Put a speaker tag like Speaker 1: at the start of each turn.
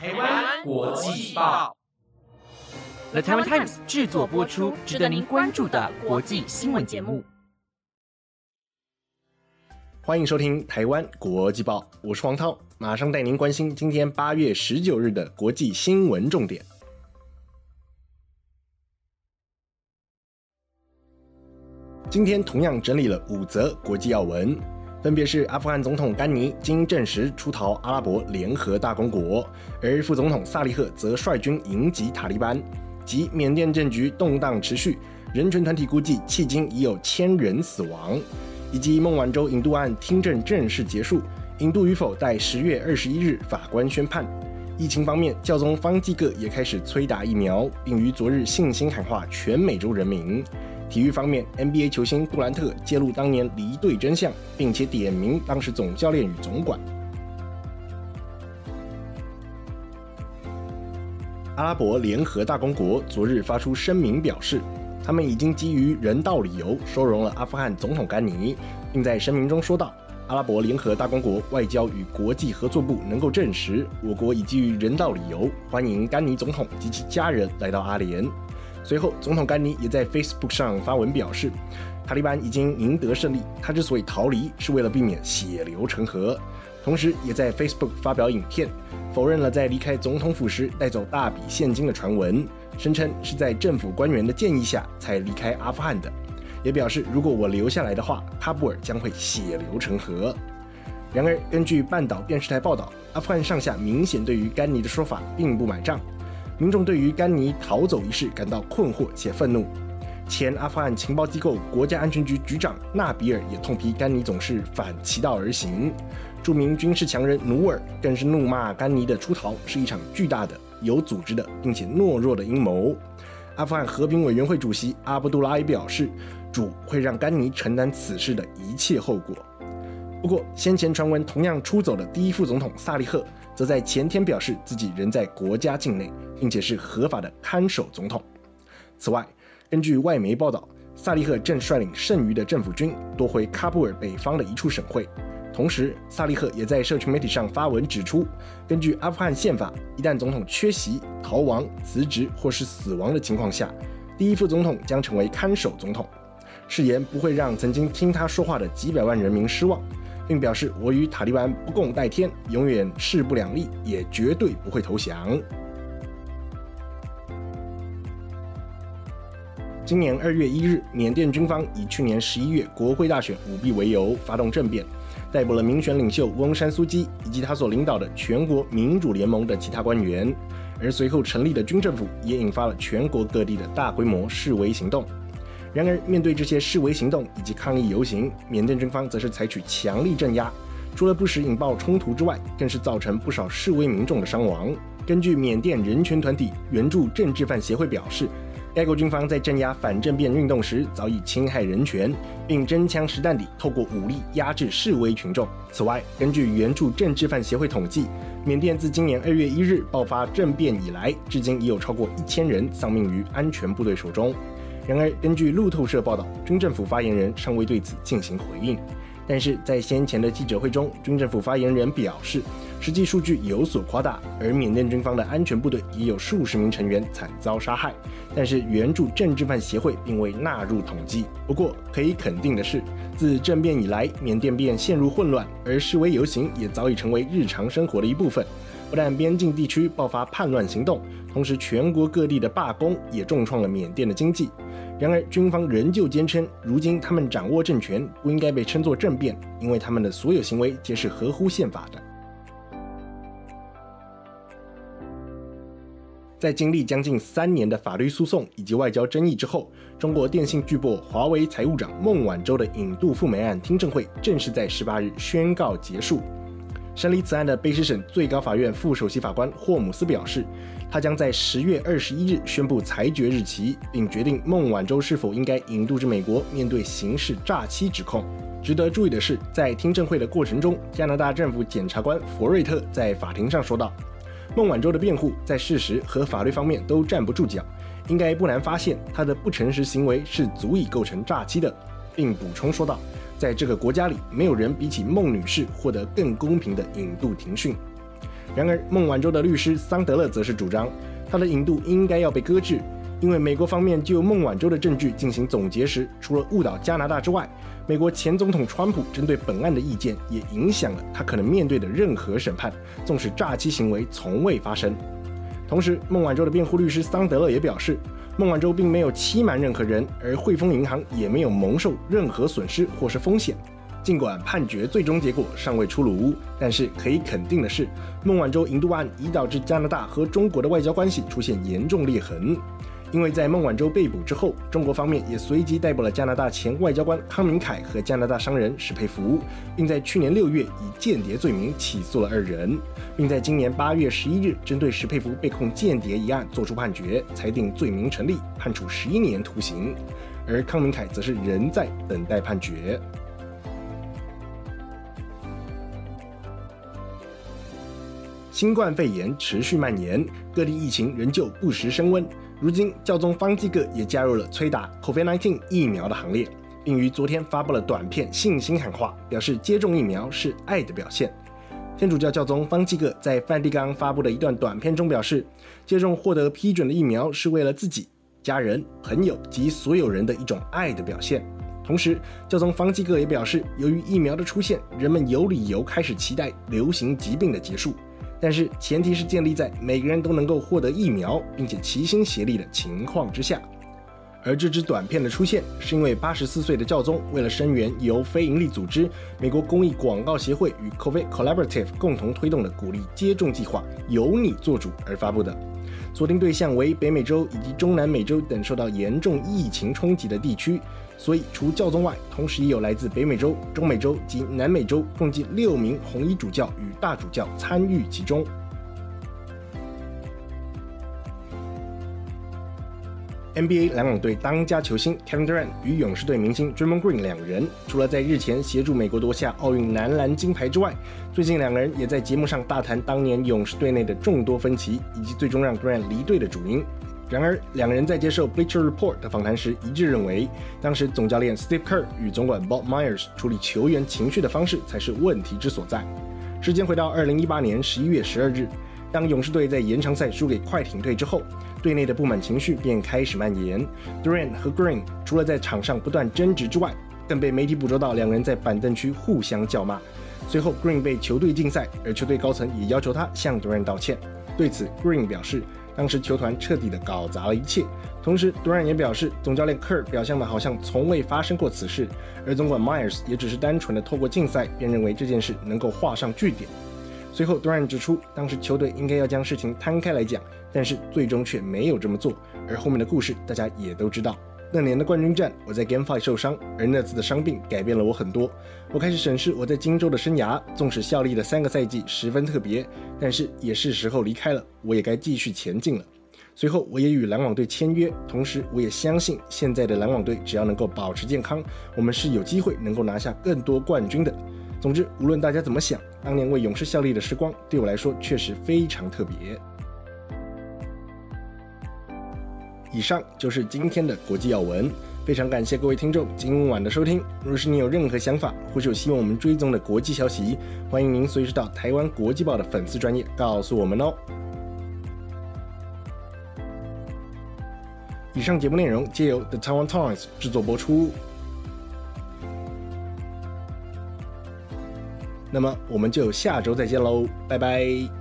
Speaker 1: 台湾国际报
Speaker 2: ，The Taiwan Times 制作播出，值得您关注的国际新闻节目。
Speaker 3: 欢迎收听台湾国际报，我是黄涛，马上带您关心今天八月十九日的国际新闻重点。今天同样整理了五则国际要闻，分别是阿富汗总统甘尼经证实出逃阿拉伯联合大公国，而副总统萨利赫则率军迎击塔利班，及缅甸政局动荡持续，人权团体估计迄今已有千人死亡，以及孟晚舟引渡案听证正式结束，引渡与否待十月二十一日法官宣判。疫情方面，教宗方济各也开始催打疫苗，并于昨日信心喊话全美洲人民。体育方面，NBA 球星杜兰特揭露当年离队真相，并且点名当时总教练与总管。阿拉伯联合大公国昨日发出声明表示，他们已经基于人道理由收容了阿富汗总统甘尼，并在声明中说道：“阿拉伯联合大公国外交与国际合作部能够证实，我国已基于人道理由欢迎甘尼总统及其家人来到阿联。”随后，总统甘尼也在 Facebook 上发文表示，塔利班已经赢得胜利，他之所以逃离是为了避免血流成河。同时，也在 Facebook 发表影片，否认了在离开总统府时带走大笔现金的传闻，声称是在政府官员的建议下才离开阿富汗的，也表示如果我留下来的话，喀布尔将会血流成河。然而，根据半岛电视台报道，阿富汗上下明显对于甘尼的说法并不买账。民众对于甘尼逃走一事感到困惑且愤怒。前阿富汗情报机构国家安全局局长纳比尔也痛批甘尼总是反其道而行。著名军事强人努尔更是怒骂甘尼的出逃是一场巨大的、有组织的并且懦弱的阴谋。阿富汗和平委员会主席阿卜杜拉也表示，主会让甘尼承担此事的一切后果。不过，先前传闻同样出走的第一副总统萨利赫。则在前天表示自己仍在国家境内，并且是合法的看守总统。此外，根据外媒报道，萨利赫正率领剩余的政府军夺回喀布尔北方的一处省会。同时，萨利赫也在社群媒体上发文指出，根据阿富汗宪法，一旦总统缺席、逃亡、辞职或是死亡的情况下，第一副总统将成为看守总统。誓言不会让曾经听他说话的几百万人民失望。并表示，我与塔利班不共戴天，永远势不两立，也绝对不会投降。今年二月一日，缅甸军方以去年十一月国会大选舞弊为由，发动政变，逮捕了民选领袖翁山苏基以及他所领导的全国民主联盟的其他官员，而随后成立的军政府也引发了全国各地的大规模示威行动。然而，面对这些示威行动以及抗议游行，缅甸军方则是采取强力镇压，除了不时引爆冲突之外，更是造成不少示威民众的伤亡。根据缅甸人权团体援助政治犯协会表示，该国军方在镇压反政变运动时早已侵害人权，并真枪实弹地透过武力压制示威群众。此外，根据援助政治犯协会统计，缅甸自今年二月一日爆发政变以来，至今已有超过一千人丧命于安全部队手中。然而，根据路透社报道，军政府发言人尚未对此进行回应。但是在先前的记者会中，军政府发言人表示，实际数据有所夸大，而缅甸军方的安全部队也有数十名成员惨遭杀害。但是援助政治犯协会并未纳入统计。不过，可以肯定的是，自政变以来，缅甸便陷入混乱，而示威游行也早已成为日常生活的一部分。不但边境地区爆发叛乱行动，同时全国各地的罢工也重创了缅甸的经济。然而，军方仍旧坚称，如今他们掌握政权，不应该被称作政变，因为他们的所有行为皆是合乎宪法的。在经历将近三年的法律诉讼以及外交争议之后，中国电信巨擘华为财务长孟晚舟的引渡赴美案听证会正式在十八日宣告结束。审理此案的卑诗省最高法院副首席法官霍姆斯表示，他将在十月二十一日宣布裁决日期，并决定孟晚舟是否应该引渡至美国面对刑事诈欺指控。值得注意的是，在听证会的过程中，加拿大政府检察官佛瑞特在法庭上说道：“孟晚舟的辩护在事实和法律方面都站不住脚，应该不难发现他的不诚实行为是足以构成诈欺的。”并补充说道。在这个国家里，没有人比起孟女士获得更公平的引渡庭讯。然而，孟晚舟的律师桑德勒则是主张，他的引渡应该要被搁置，因为美国方面就孟晚舟的证据进行总结时，除了误导加拿大之外，美国前总统川普针对本案的意见也影响了他可能面对的任何审判，纵使诈欺行为从未发生。同时，孟晚舟的辩护律师桑德勒也表示，孟晚舟并没有欺瞒任何人，而汇丰银行也没有蒙受任何损失或是风险。尽管判决最终结果尚未出炉，但是可以肯定的是，孟晚舟引渡案已导致加拿大和中国的外交关系出现严重裂痕。因为在孟晚舟被捕之后，中国方面也随即逮捕了加拿大前外交官康明凯和加拿大商人史佩福，并在去年六月以间谍罪名起诉了二人，并在今年八月十一日针对史佩福被控间谍一案作出判决，裁定罪名成立，判处十一年徒刑，而康明凯则是仍在等待判决。新冠肺炎持续蔓延，各地疫情仍旧不时升温。如今，教宗方济各也加入了催打 COVID-19 疫苗的行列，并于昨天发布了短片信心喊话，表示接种疫苗是爱的表现。天主教教宗方济各在梵蒂冈发布的一段短片中表示，接种获得批准的疫苗是为了自己、家人、朋友及所有人的一种爱的表现。同时，教宗方济各也表示，由于疫苗的出现，人们有理由开始期待流行疾病的结束。但是前提是建立在每个人都能够获得疫苗，并且齐心协力的情况之下。而这支短片的出现，是因为八十四岁的教宗为了声援由非营利组织美国公益广告协会与 COVID Collaborative 共同推动的鼓励接种计划“由你做主”而发布的。锁定对象为北美洲以及中南美洲等受到严重疫情冲击的地区。所以，除教宗外，同时也有来自北美洲、中美洲及南美洲共计六名红衣主教与大主教参与其中。NBA 篮网队当家球星 Kevin Durant 与勇士队明星 Draymond Green 两人，除了在日前协助美国夺下奥运男篮金牌之外，最近两个人也在节目上大谈当年勇士队内的众多分歧，以及最终让 Durant 离队的主因。然而，两人在接受 Bleacher Report 的访谈时一致认为，当时总教练 Steve Kerr 与总管 Bob Myers 处理球员情绪的方式才是问题之所在。时间回到2018年11月12日，当勇士队在延长赛输给快艇队之后，队内的不满情绪便开始蔓延。Durant 和 Green 除了在场上不断争执之外，更被媒体捕捉到两人在板凳区互相叫骂。随后，Green 被球队禁赛，而球队高层也要求他向 Durant 道歉。对此，Green 表示。当时球团彻底的搞砸了一切，同时杜兰也表示，总教练科尔表现的好像从未发生过此事，而总管 Myers 也只是单纯的透过竞赛便认为这件事能够画上句点。随后，杜兰指出，当时球队应该要将事情摊开来讲，但是最终却没有这么做，而后面的故事大家也都知道。那年的冠军战，我在 Game Five 受伤，而那次的伤病改变了我很多。我开始审视我在荆州的生涯，纵使效力的三个赛季十分特别，但是也是时候离开了，我也该继续前进了。随后，我也与篮网队签约，同时我也相信现在的篮网队只要能够保持健康，我们是有机会能够拿下更多冠军的。总之，无论大家怎么想，当年为勇士效力的时光对我来说确实非常特别。以上就是今天的国际要闻，非常感谢各位听众今晚的收听。若是你有任何想法，或是有希望我们追踪的国际消息，欢迎您随时到台湾国际报的粉丝专业告诉我们哦。以上节目内容皆由 The Taiwan Times 制作播出。那么我们就下周再见喽，拜拜。